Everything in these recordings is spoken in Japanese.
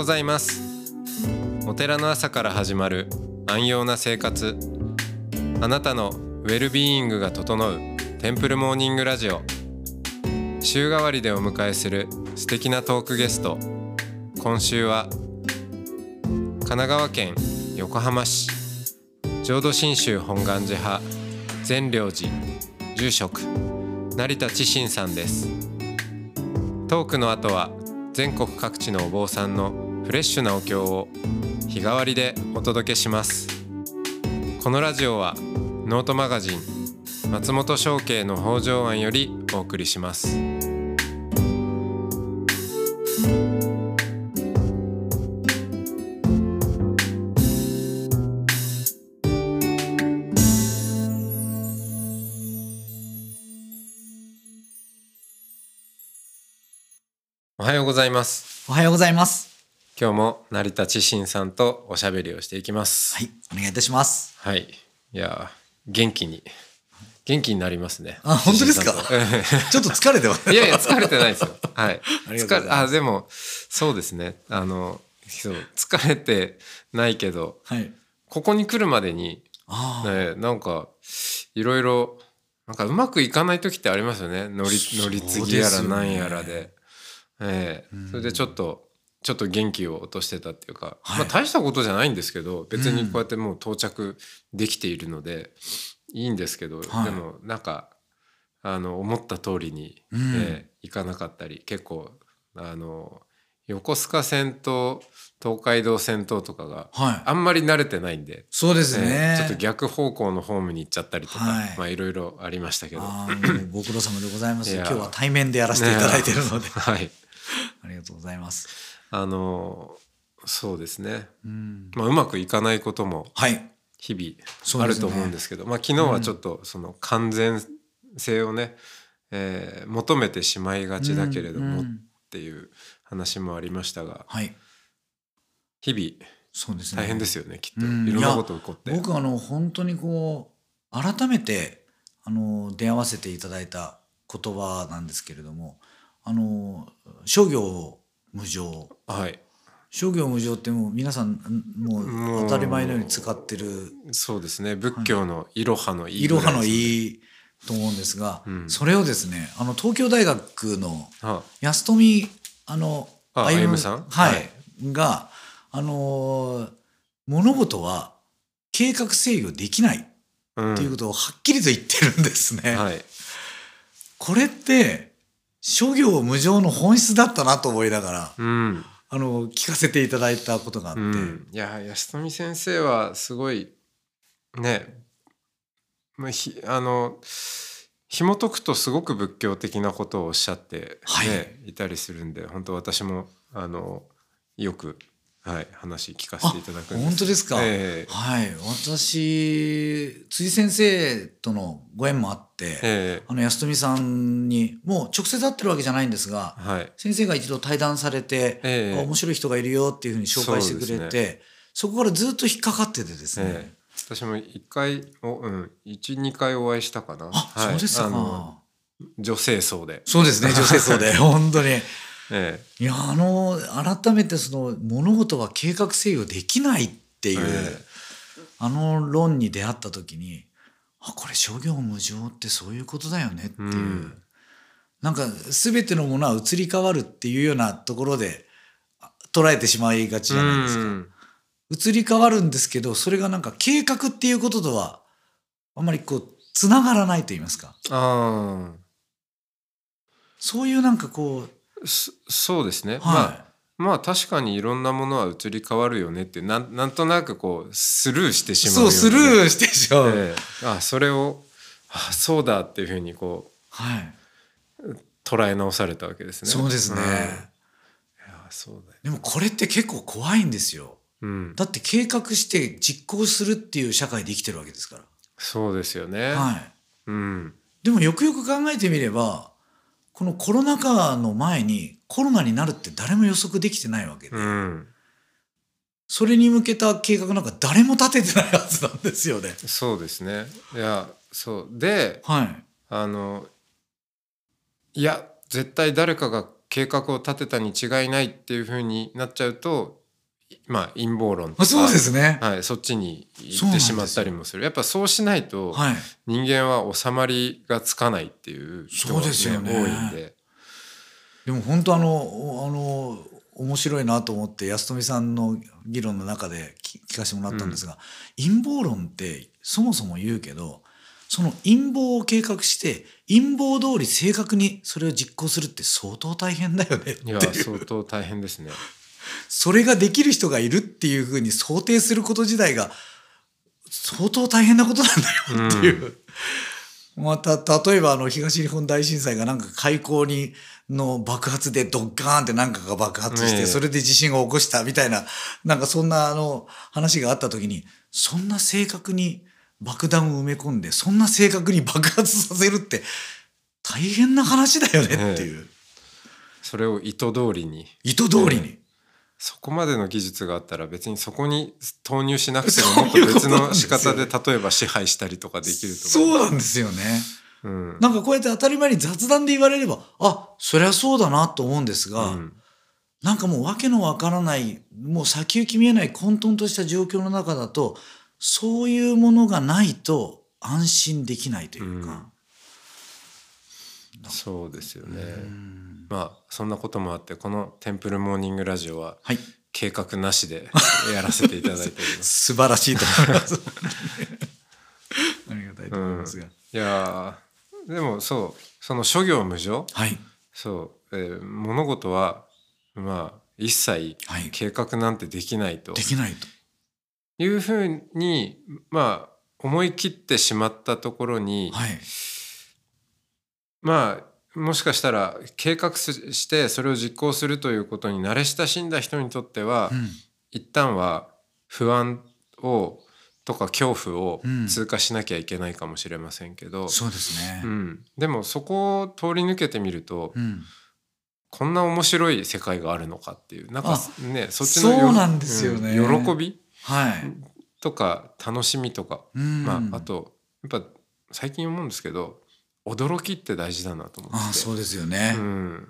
ございます。お寺の朝から始まる安養な生活。あなたのウェルビーイングが整うテンプルモーニングラジオ。週替わりでお迎えする素敵なトークゲスト。今週は神奈川県横浜市。浄土真宗本願寺派。善良寺。住職。成田知信さんです。トークの後は全国各地のお坊さんのフレッシュなお経を日替わりでお届けします。このラジオはノートマガジン松本商家の北条庵よりお送りします。おはようございます。おはようございます。今日も成田知信さんとおしゃべりをしていきますはい、お願いいたします。はい。いやー、元気に、元気になりますね。あ本当ですか？ちょっと疲れてます。いやいや、疲れてないですよ。はい。ありあ、でも、そうですね。あの、そう、疲れてないけど、はい。ここに来るまでに、ああ、ね、なんか、いろいろ、なんかうまくいかない時ってありますよね。乗り、乗り継ぎやらなんやらで。ええそれでちょっと、ちょっと元気を落としてたっていうか、はいまあ大したことじゃないんですけど、別にこうやってもう到着できているので、いいんですけど、はいでもなんか、あの、思った通りに、うんえかなかったり、結構、あの、横須賀線と東海道線ととかがはい。あんまり慣れてないんで、そうですえね。ーちょっと逆方向のホームに行っちゃったりとか、はいまあいろいろありましたけど。ご苦労様でございます。今日は対面でやらせていただいているので、はい。ありがとうございます。あのそうですね。うん。まあうまくいかないこともはい。日々あると思うんですけど、まあ昨日はちょっとその完全性をね、えー求めてしまいがちだけれどもっうんていう話もありましたが、はい。日そうですね。々大変ですよね、きっと。うんいろんなこと起こって。僕あの本当にこう改めてあの出会わせていただいた言葉なんですけれどもあの商業無常はい。商業無常ってもう皆さんんももうう当たり前のように使ってるそうですね。仏教のいろはのいいろはのい。いいと思うんですが、うんそれをですねあの東京大学のは安富あのあ歩歩さん？はい、はいがあのー物事は計画制御できないうんっていうことをはっきりと言ってるんですね。はい。これって諸行無常の本質だったなと思いながらうん。あの聞かせていただいたことがあって、うん、いや安富先生はすごいねまあひあの紐解くとすごく仏教的なことをおっしゃって、ねはい。い、たりするんで本当私もあのよく、はい、話聞かせていただく本当ですか、ええ。はい私辻先生とのご縁もあって、えあの安富さんにもう直接会ってるわけじゃないんですがえはい。先生が一度対談されて、ええ。あ面白い人がいるよっていうふうに紹介してくれてそ,、こからずっと引っかかっててですね、ええ。私も一回おうん12回お会いしたかな。あ、はいそうですか。女性層で、そうですね女性層で。本当にえいやあの改めてその物事は計画制御できないってえいう、えあの論に出会った時にあこれ諸行無常ってそういうことだよねっていう、うん。なんか全てのものは移り変わるっていうようなところであ捉えてしまいがちじゃないですか。うん。移り変わるんですけどそれがなんか計画っていうこととはあんまりこうつながらないと言いますか。そういうなんかこうそそうですね、はい、まあまあ確かにいろんなものは移り変わるよねってなんなんとなくこうスルーしてしまうそうスルーーしてしまう、ええ。あそれをあそうだっていうふうにこはい、う捉え直されたわけですね。そうですね、ん。いやそうだよ。でもこれって結構怖いんですよ。うん、だって計画して実行するっていう社会で生きてるわけですから、そうですよね。はい、うん、でもよくよく考えてみればこのコロナ禍の前にコロナになるって誰も予測できてないわけで、うん、それに向けた計画なんか誰も立ててないはずなんですよね。そうですね。いやそうではい。あのいや絶対誰かが計画を立てたに違いないっていうふうになっちゃうとまあ陰謀論とかあそうですね。はい、そっちに行ってしまったりもするやっぱそうしないとはい。人間は収まりがつかないっていう人が、そうですよね多いんででも本当あのおあの面白いなと思って安富さんの議論の中で聞聞かせてもらったんですが、陰謀論ってそもそも言うけどその陰謀を計画して陰謀通り正確にそれを実行するって相当大変だよねっていや相当大変ですね。それができる人がいるっていうふうに想定すること自体が相当大変なことなんだよっていう。また例えばあの東日本大震災がなんか開口にの爆発でドッガーンってなんかが爆発して、ええ。それで地震を起こしたみたいななんかそんなあの話があった時にそんな正確に爆弾を埋め込んでそんな正確に爆発させるって大変な話だよねっていう、それを意図通りに。意図通りに。そこまでの技術があったら別にそこに投入しなくてももっと別の仕方で例えば支配したりとかできるとかそうなんですよね。うんなんかこうやって当たり前に雑談で言われれば、あ、そりゃそうだなと思うんですが、うんなんかもう訳のわからない、もう先行き見えない混沌とした状況の中だと、そういうものがないと安心できないというか。そうですよね、うんまあそんなこともあってこの「テンプルモーニングラジオ」ははい。計画なしでやらせていただいております。素晴らしいと思います。ありがたいと思いますが。いやーでもそうその諸行無常？はい。そう、えー物事はまあ一切はい計画なんてできないとできないと。いうふうにまあ思い切ってしまったところに、はい。まあもしかしたら計画すしてそれを実行するということに慣れ親しんだ人にとっては、うん。一旦は不安をとか恐怖をうん通過しなきゃいけないかもしれませんけど、そうですねう。んでもそこを通り抜けてみると、うん。こんな面白い世界があるのかっていうなんかあねそっちのよそうなんですよねうん喜び？はい。とか楽しみとか、うん。まああとやっぱ最近思うんですけど驚きって大事だなと思っててあそうですよねう。ん、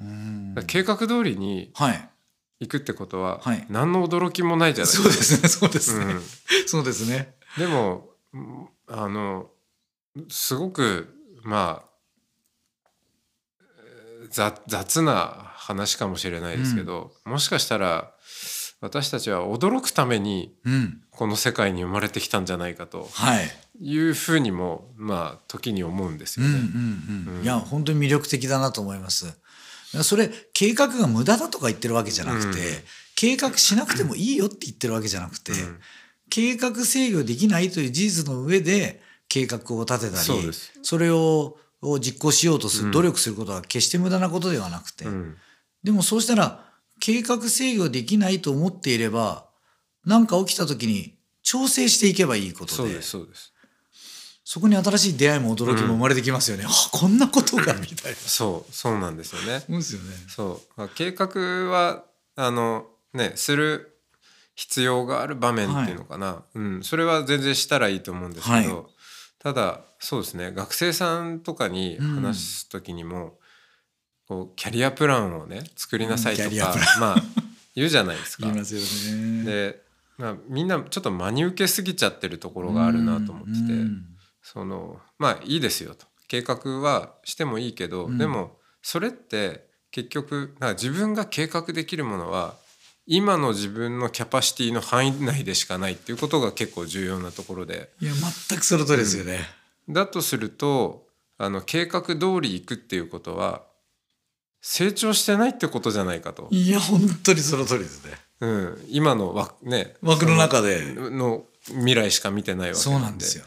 うん計画通りにはい。行くってことは、はい何の驚きもないじゃないそうですね、そうですね。うんそうですね。でもうんあのすごくまあえー雑雑な話かもしれないですけど、もしかしたら私たちは驚くためにうん。この世界に生まれてきたんじゃないかとはい。いうふうにもまあ時に思うんですよね。うん。うんいや、本当に魅力的だなと思います。それ、計画が無駄だとか言ってるわけじゃなくて、うん計画しなくてもいいよって言ってるわけじゃなくて、うん計画制御できないという事実の上で計画を立てたりそれをを実行しようとする、うん努力することは決して無駄なことではなくて、うんでもそうしたら計画制御できないと思っていれば何か起きた時に調整していけばいいことでそうですそうです。そこに新しい出会いも驚きも生まれてきますよね。あこんなことが みたいな。そうそうなんですよね。そうですよね。そうまあ計画はあのねする必要がある場面っていうのかな、うん、それは全然したらいいと思うんですけど、はいただそうですね学生さんとかに話す時にも、こうキャリアプランをね作りなさいとかまあ言うじゃないですか 言い。ますよね。で、まあ、みんなちょっと真に受けすぎちゃってるところがあるなと思ってて。うんそのまあいいですよと計画はしてもいいけど、うんでもそれって結局なんか自分が計画できるものは今の自分のキャパシティの範囲内でしかないっていうことが結構重要なところでいや全くその通りですよね。だとするとあの計画通り行くっていうことは成長してないってことじゃないかと、いや本当にその通りですね。うん、今の枠,、ね、枠の中でそのの未来しか見てないわけそうなんですよ。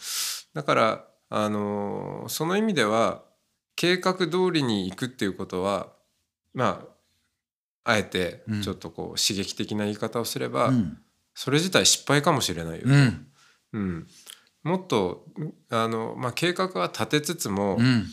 だから、あのーその意味では計画通りに行くっていうことはまああえてうんちょっとこう刺激的な言い方をすれば、うん。それ自体失敗かもしれないよ、うん。うんもっとあの、まあ、計画は立てつつも、うん。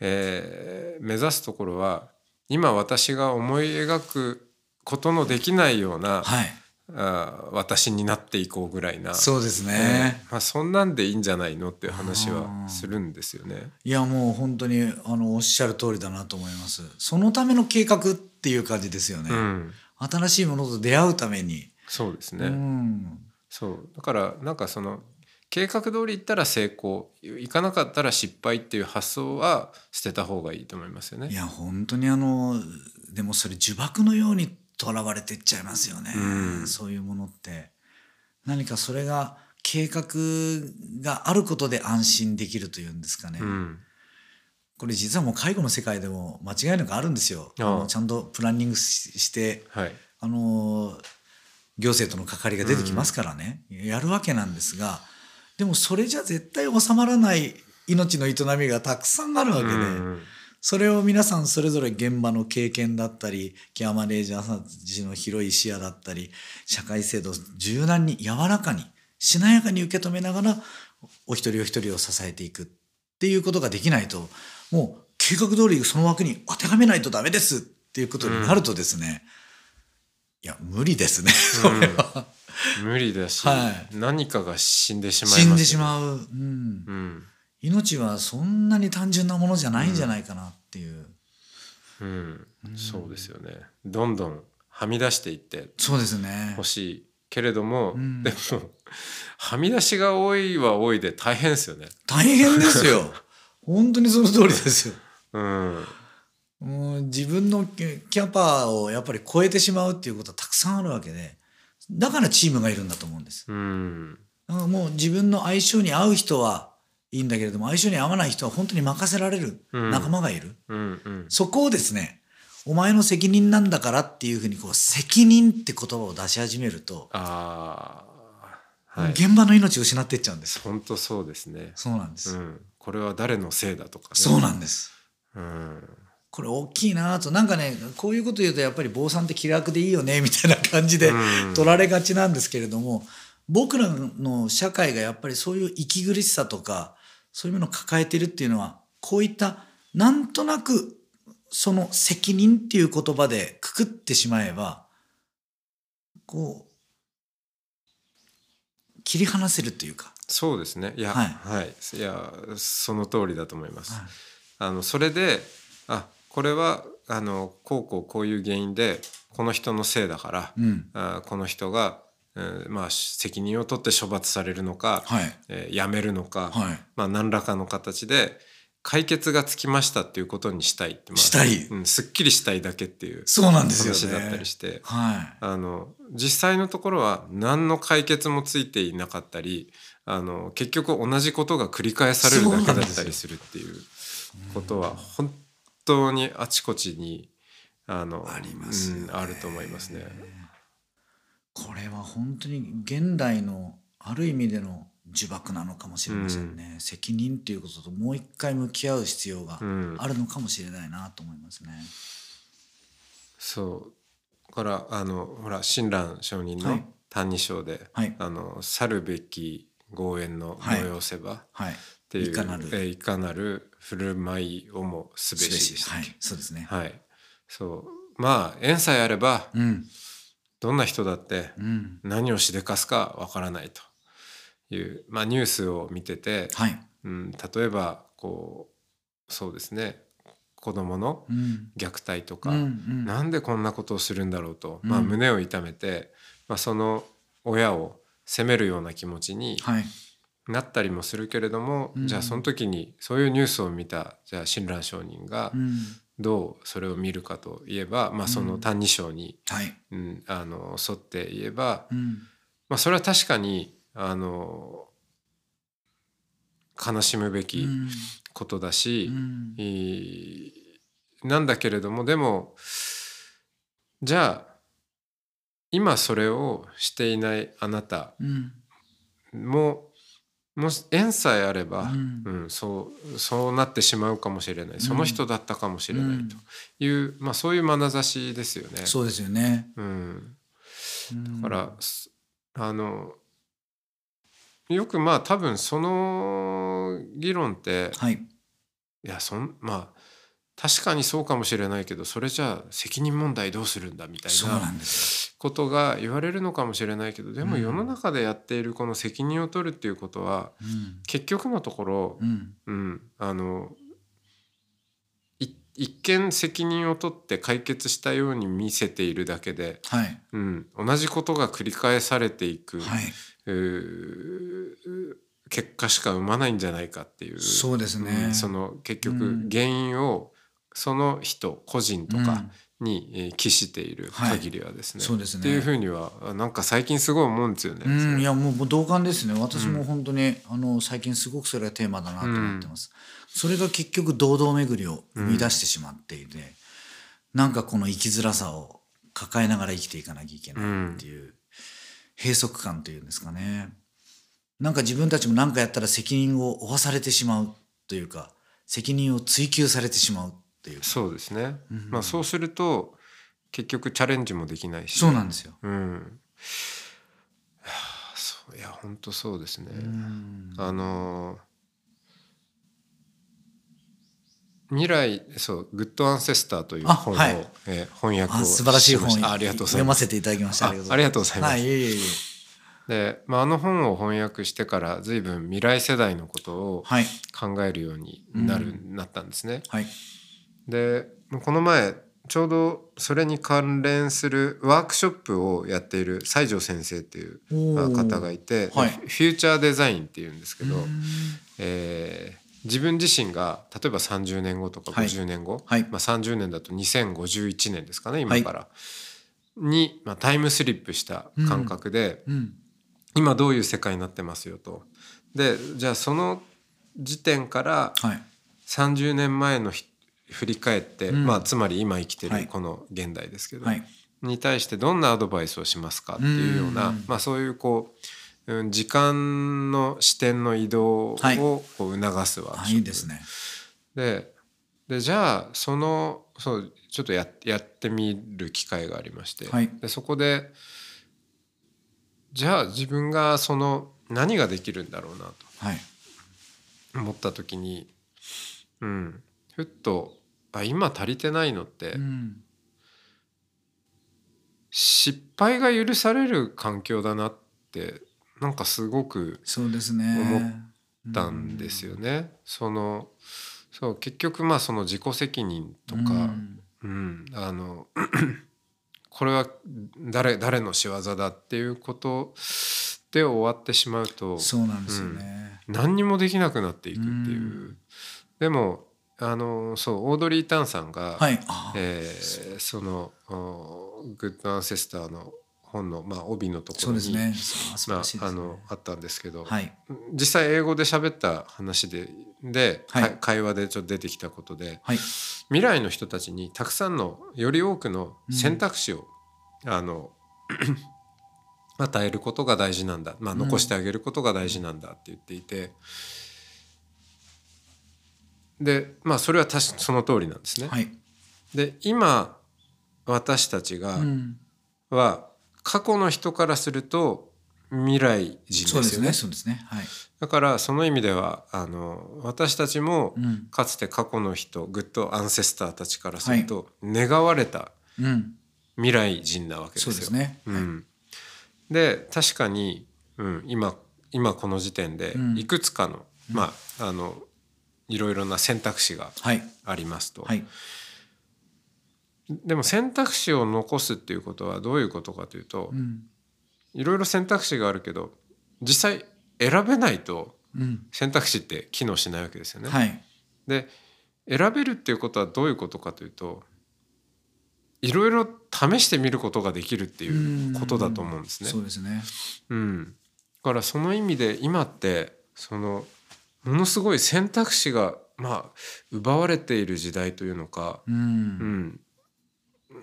えー目指すところは今私が思い描くことのできないような、はい。あ私になっていこうぐらいなそうですね、まあ、そんなんでいいんじゃないのっていう話はするんですよね。いやもう本当にあのおっしゃる通りだなと思います。そのための計画っていう感じですよね、うん、新しいものと出会うために、そうですね、うん、そう。だからなんかその計画通り行ったら成功。行かなかったら失敗っていう発想は捨てた方がいいと思いますよね。い。や本当にあのでもそれ呪縛のようにとらわれてっちゃいますよね、うん。そういうものって。何かそれが計画があることで安心できるというんですかね、うん。これ実はもう介護の世界でも間違いなくあるんですよ。あのちゃんとプランニングししてはい。あの行政との関わりが出てきますからね、やるわけなんですがでもそれじゃ絶対収まらない命の営みがたくさんあるわけで、うん。それを皆さんそれぞれ現場の経験だったりケアマネージャーさんたちの広い視野だったり社会制度を柔軟に柔らかにしなやかに受け止めながらお一人お一人を支えていくっていうことができないともう計画通りその枠に当てはめないとダメですっていうことになるとですね、いや無理ですねそれは、無理だし、はい。何かが死んでしまいますよ死んでしまう、うん、うん。命はそんなに単純なものじゃないんじゃないかなっていう、うん、そうですよね。どんどんはみ出していってそうですね。ほしいけれども、ん。でもはみ出しが多いは多いで大変ですよね。大変ですよ。本当にその通りですよ。うん、もう自分のキキャパをやっぱり超えてしまうっていうことはたくさんあるわけでだからチームがいるんだと思うんです。うん、だからもう自分の相性に合う人はいいんだけれども相性に合わない人は本当に任せられるうん。仲間がいる、うん、うん、そこをですねお前の責任なんだからっていうふうにこう責任って言葉を出し始めると、ああ、はい、現場の命を失っていっちゃうんです本当そうですね。そうなんです、うん、これは誰のせいだとかね。そうなんです。うん、これ大きいなとなんかねこういうこと言うとやっぱり坊さんって気楽でいいよねみたいな感じでうん取られがちなんですけれども、僕らの社会がやっぱりそういう息苦しさとかそういうものを抱えてるっていうのはこういったなんとなくその責任っていう言葉でくくってしまえばこう切り離せるというか。そうですね。いや、ははいい、いや、その通りだと思います。はいあのそれであこれはあのこうこうこういう原因でこの人のせいだから、うん。あこの人が、うんまあ、責任を取って処罰されるのか、はい。えー辞めるのか、はい。まあ、何らかの形で解決がつきましたっていうことにしたいって、まあしたい。うん、すっきりしたいだけっていうそうなんですよね。話だったりして。はい。あの実際のところは何の解決もついていなかったりあの結局同じことが繰り返されるだけだったりするっていうことは本当にあちこちにあのありますよね。うん、あると思いますね。これは本当に現代のある意味での呪縛なのかもしれませんね、責任っていうことともう一回向き合う必要がうん。あるのかもしれないなと思いますね。そう。だからあのほら親鸞上人のはい「歎異抄」で、はい。あの「去るべき豪縁の催せば」っはい。ていう、いかなる。えーいかなる振る舞いをもすべしでしたそうですね。はい、そう。まあ縁さえあればうん、どんな人だってうん、何をしでかすかわからないという、まあ、ニュースを見てて、はい、うん、例えばこうそうですね。子供のうん、虐待とか、うん、うん、なんでこんなことをするんだろうと、うん。まあ、胸を痛めて、まあ、その親を責めるような気持ちにはい、なったりもするけれども、うん。じゃあその時にそういうニュースを見たじゃあ親鸞上人がうん、どうそれを見るかといえば、まあ、その「歎異抄」に、はい、うん、あの沿って言えば、うん、まあ、それは確かにあの悲しむべきうん、ことだし、なんだけれどもでもじゃあ今それをしていないあなたうん、ももし縁さえあれば、うん。うんそうそうなってしまうかもしれない。その人だったかもしれないという、まあ、そういう眼差しですよね。そうですよね。うん、うん。だから、すあのよくまあ多分その議論ってはい、いやそんまあ確かにそうかもしれないけどそれじゃあ責任問題どうするんだみたいなことが言われるのかもしれないけどでもうん。世の中でやっているこの責任を取るっていうことはよ。うん。結局のところう、ん。うん、あのい一見責任を取って解決したように見せているだけで、はい。うん、同じことが繰り返されていく、結果しか生まないんじゃないかっていう。そうですね。うんその結局うん。原因をその人個人とかうん。にえー帰している限りはですね,、そうですね。っていうふうにはなんか最近すごい思うんですよね。うん、いやもうもう同感ですね。私も本当に、あの最近すごくそれがテーマだなと思ってます、それが結局堂々巡りを生み出してしまっていて、なんかこの生きづらさを抱えながら生きていかなきゃいけないっていう閉塞感というんですかね。なんか自分たちも何かやったら責任を負わされてしまうというか責任を追求されてしまうっていう。そうですね、うん。まあ、そうすると結局チャレンジもできないし。そうなんですよ、うん、いや本当そうですね。うん。あのー未来そう「グッドアンセスター」というあ本を、はい。えー翻訳をあ素晴らしい本ありがとうござい読ま。ますせていただきました。あありがとうございます。はいいえいえ。いえで、まあ、あの本を翻訳してから随分未来世代のことをはい。考えるようになる、うなったんですね。はいでこの前ちょうどそれに関連するワークショップをやっている西条先生っていうまあ方がいて、はい。フューチャーデザインっていうんですけど、うん。えー自分自身が例えば30年後とかはい。50年後、はい。まあ、30年だと2051年ですかね今から、に、まあ、タイムスリップした感覚で、うん。今どういう世界になってますよと。でじゃあその時点からはい。30年前のひ振り返って、うん。まあ、つまり今生きてはい。るこの現代ですけど、はい。に対してどんなアドバイスをしますかっていうような、うん。まあ、そういうこう、うん、時間の視点の移動をはい。こう促すワークあショップいいですね。ででじゃあそのそうちょっとややってみる機会がありまして、はい。でそこでじゃあ自分がその何ができるんだろうなはい。と思った時に、うん、ふっとあ今足りてないのって、うん。失敗が許される環境だなってなんかすごくそうですね。思ったんですよね。そのそう結局まあその自己責任とか、うん。うん、あの これは誰誰の仕業だっていうことで終わってしまうとそうなんですよね。何にもできなくなっていくっていう。うん。でもあのそうオードリー・タンさんが、はい。あえーそのお「グッド・アンセスター」の本の、まあ、帯のところに、ね。まあ、あのあったんですけど、はい。実際英語で喋った話でで、はい。か会話でちょっと出てきたことではい。未来の人たちにたくさんのより多くの選択肢を、あの 与えることが大事なんだ、まあ、うん残してあげることが大事なんだって言っていて、でまあそれは確かその通りなんですね。はい。で今私たちが、うん。は過去の人からすると未来人そうですよね。ねそうですね。はい。だからその意味ではあの私たちもうん。かつて過去の人グッドアンセスターたちからすると願われたうん。未来人なわけですよ。そうですね。うん、で確かに、うん、今今この時点でうん。いくつかの、まああのいろいろな選択肢がはい。ありますと。はい。でも選択肢を残すっていうことはどういうことかというと、うん。いろいろ選択肢があるけど実際選べないとうん。選択肢って機能しないわけですよね。はい。で選べるっていうことはどういうことかというといろいろ試してみることができるっていうことだと思うんですね。そうですね。うん、だからその意味で今ってそのものすごい選択肢がまあ奪われている時代というのか、ううん。ん、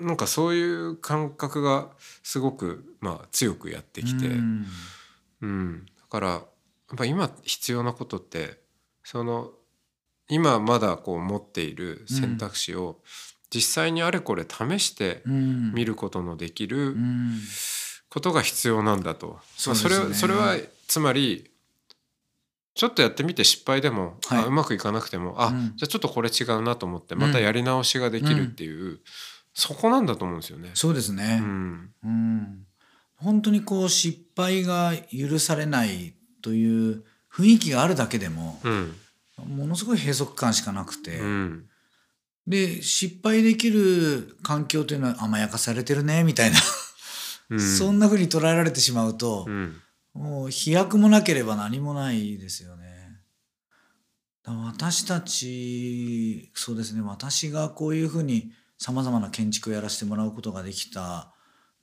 なんかそういう感覚がすごくまあ強くやってきて、うん。うん、だからやっぱ今必要なことってその今まだこう持っている選択肢を実際にあれこれ試してうん。見ることのできるうん。ことが必要なんだと、そうですね。まあそれそれはつまりちょっとやってみて失敗でも、はい。あうまくいかなくてもあ、うん。じゃあちょっとこれ違うなと思ってまたやり直しができるっていう、そこなんだと思うんですよね。そうですね。う、んうん、本当にこう失敗が許されないという雰囲気があるだけでもうん。ものすごい閉塞感しかなくて、うん。で失敗できる環境というのは甘やかされてるねみたいな、うん。そんな風に捉えられてしまうとう、んもう飛躍もなければ何もないですよね。私たちそうですね。私がこういうふうにさまざまな建築をやらせてもらうことができた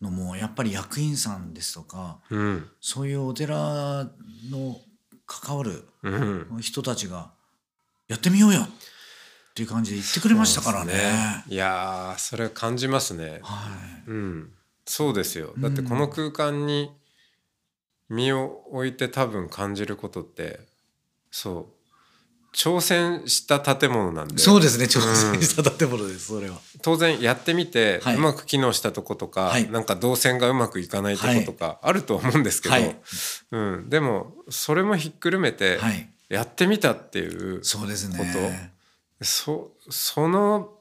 のもやっぱり役員さんですとかうん。そういうお寺の関わるうん。人たちがやってみようよっていう感じで言ってくれましたからね。ね。いやーそれ感じますね。はい。うん、そうですよ。だってこの空間に身を置いて多分感じることってそう挑戦した建物なんで。そうですね挑戦した建物です、それは。当然やってみてはい。うまく機能したとことか、はい。なんか動線がうまくいかないとことかあると思うんですけど、はい。うん、でもそれもひっくるめてはい。やってみたっていう、そうですこね。そその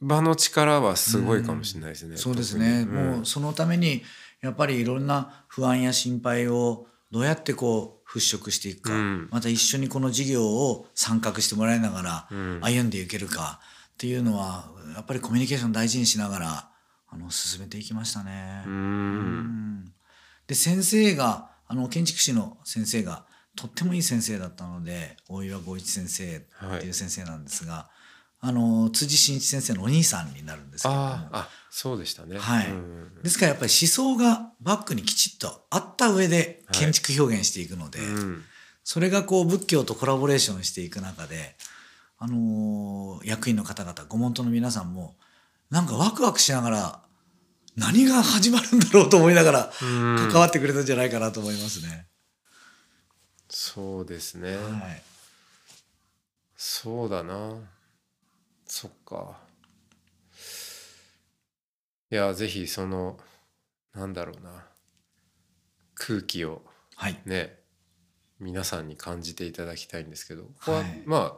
場の力はすごいかもしれないですね。そうですね、うん。もうそのためにやっぱりいろんな不安や心配をどうやってこう払拭していくか、うん。また一緒にこの事業を参画してもらいながらうん。歩んでいけるか。っていうのはやっぱりコミュニケーション大事にしながらあの進めていきましたね。ううん。んで先生があの建築士の先生がとってもいい先生だったので大岩剛一先生っていう先生なんですが、あの辻真一先生のお兄さんになるんですけれどもあそうでしたね。はいうんですからやっぱり思想がバックにきちっとあった上ではい建築表現していくので、うんそれがこう仏教とコラボレーションしていく中で、あのー役員の方々ご門徒の皆さんもなんかワクワクしながら何が始まるんだろうと思いながらうん関わってくれたんじゃないかなと思いますね。そうですね。はい、そうだな。そっか。いやぜひそのなんだろうな。空気をはい、ね皆さんに感じていただきたいんですけど。ここは、はい。まあ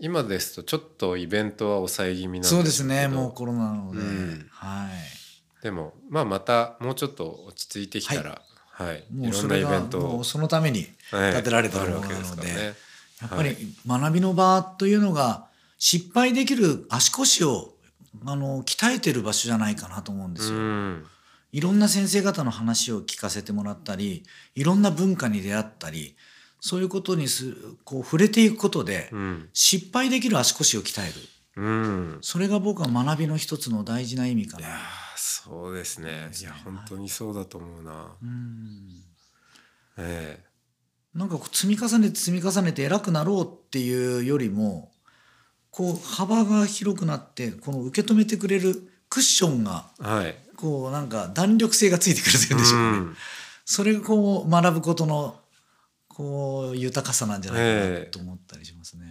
今ですとちょっとイベントは抑え気味なんそうですね。もうコロナなので、うん。はい。でもまあまたもうちょっと落ち着いてきたら、はい。い、ろんなイベントを。そのためにはい。建てられたものなので、ね。やっぱり学びの場というのが失敗できる足腰をあの鍛えてる場所じゃないかなと思うんですよ。うん。いろんな先生方の話を聞かせてもらったりいろんな文化に出会ったりそういうことにすこう触れていくことでうん。失敗できる足腰を鍛える。うん。それが僕は学びの一つの大事な意味かな。いやーそうですね。いや本当にそうだと思うな、うん。え。なんかこう積み重ねて積み重ねて偉くなろうっていうよりもこう幅が広くなってこの受け止めてくれるクッションがえはい。こうなんか弾力性がついてくるというんでしょうかね、うん。それがこう学ぶことのこう豊かさなんじゃないかなええと思ったりしますね。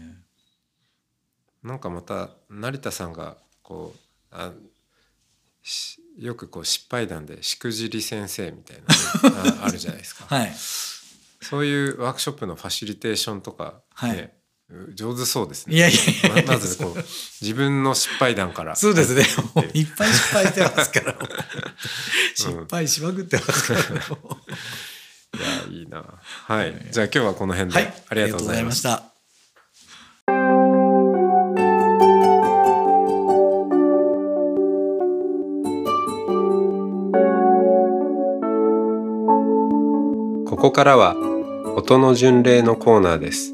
なんかまた成田さんがこうあしよくこう失敗談でしくじり先生みたいな あるじゃないですか、はい、そういうワークショップのファシリテーションとか、ねはい上手そうですね。いやいやままずこう自分の失敗談から。そうですね。い。っぱい失敗してますから。失敗しまくってますから、いやいいな。はい。じゃあ今日はこの辺で、はい。ありがとうございました。ここからは音の巡礼のコーナーです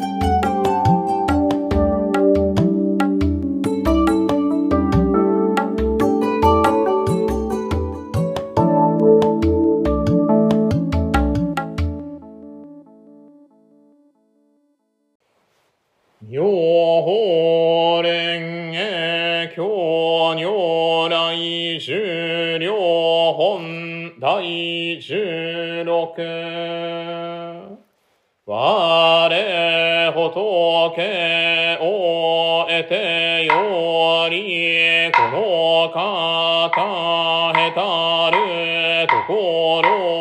妙法蓮華経如来十両本第十六。我仏を得てよりこの方へたるところ。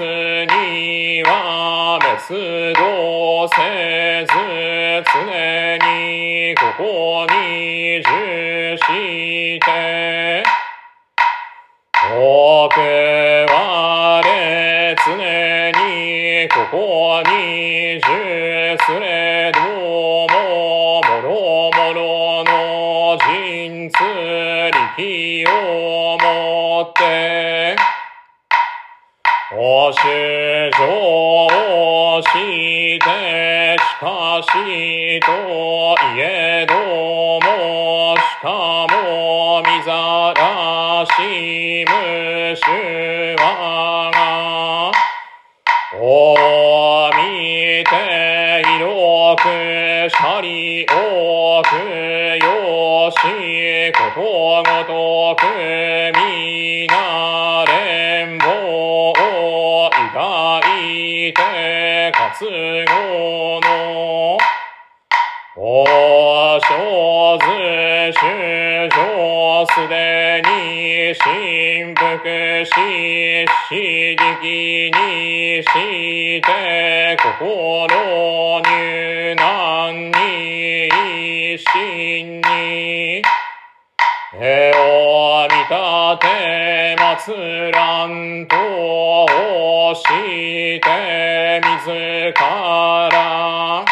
すには滅動せず常にここに重主情をしてしかしといえどもしかもみざらしむしわが。お見て広くしゃり多くよしことごとくみな。活後のお小図主上すでに振幅し、刺激にして心入難に一心に。絵を見立て祭らんと押して自ら。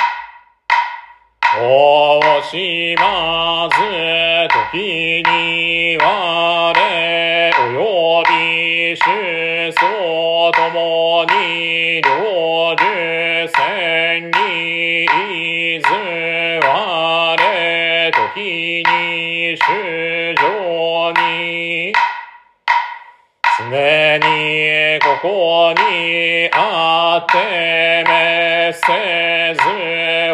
おしまず時に我および主相ともに領受常にここにあってめせず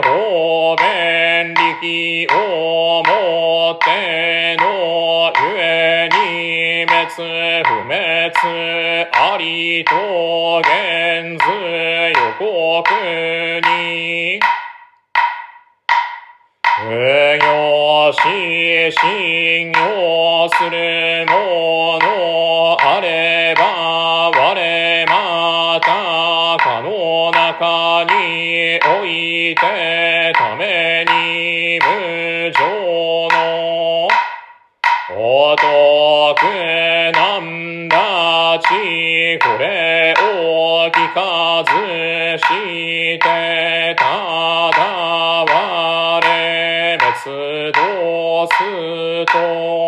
方便力をもってのゆえに滅不滅ありと現ず予告に無行し信用するもいてために無常のお得なんだちこれを聞かずしてただ我滅動すと。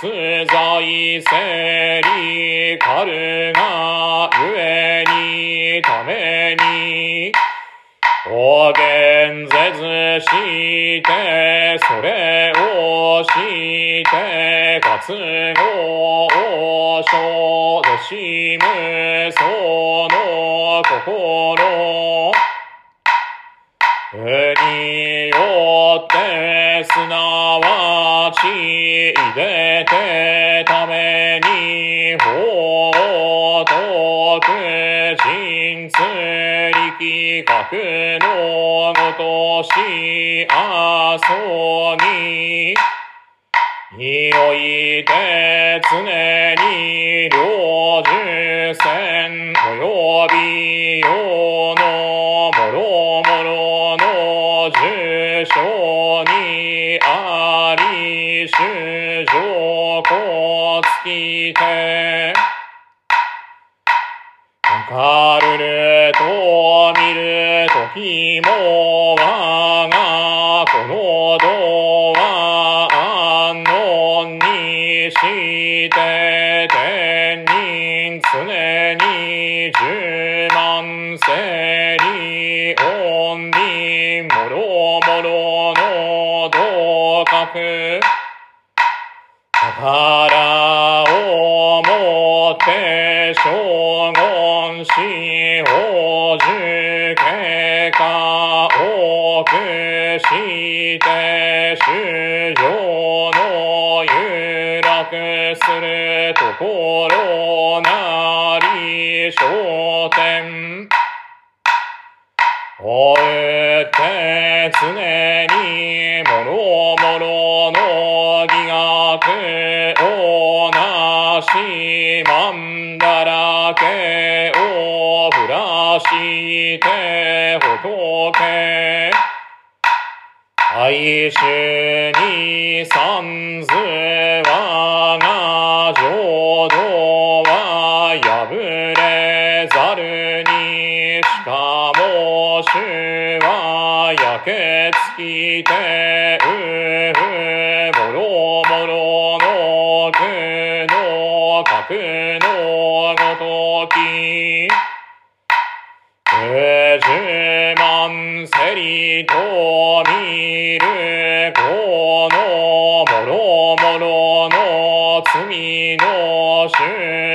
に没在せりかるがゆえにためにお現ぜずしてそれをして活語を生でしむその心によってすなしいでてために、法つ神通力学のごとし、あそぎ。において常に領受戦及びよのるときも我がこの道は安穏にして天人常に十万世に恩にもろもろの道覚宝を愛主に三図我が浄土は破れざるに。しかも主は焼け尽きて。このもろもろの罪の主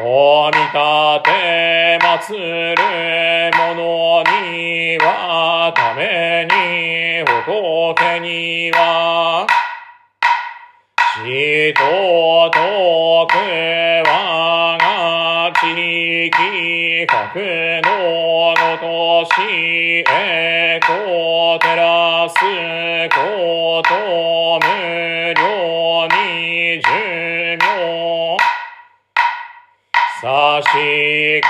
お見立て祭る者にはために仏には死と徳我が地域格のごとしえこ照らすこく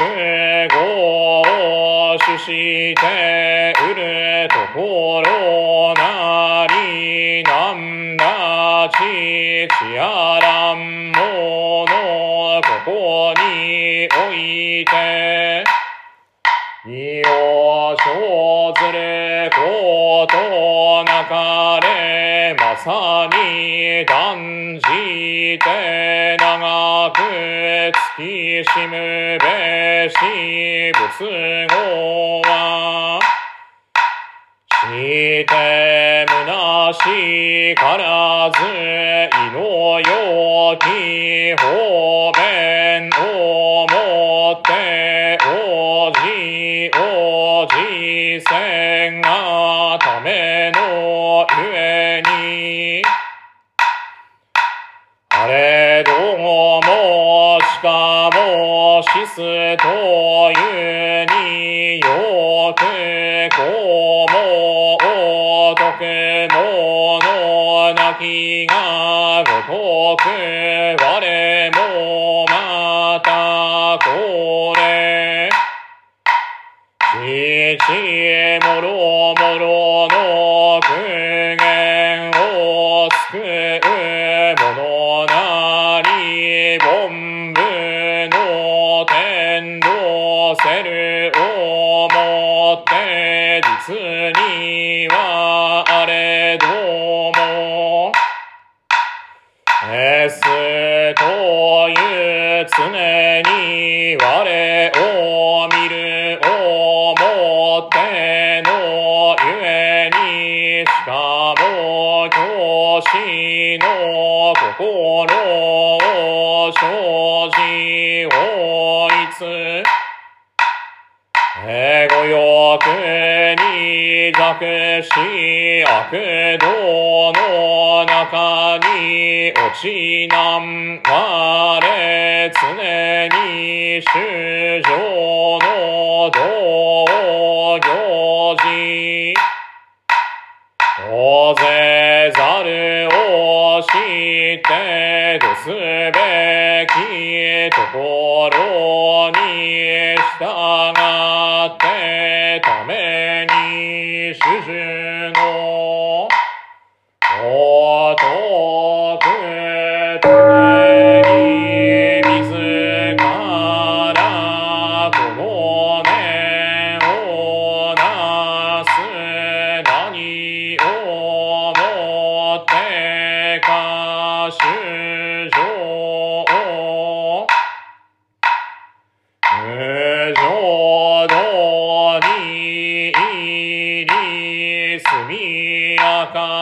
ごを主してうるところなりなんだちちあらんものここにおいて身を生ずることなかれまさに断じて長く月しむべし仏語はしてむなしからずいのよき方便をもってきしの心を生じをいつ。エゴ欲に弱し悪道の中に落ちなん我常に衆生の道。行事大勢ざるをしてとすべきところに従ってために主従速やか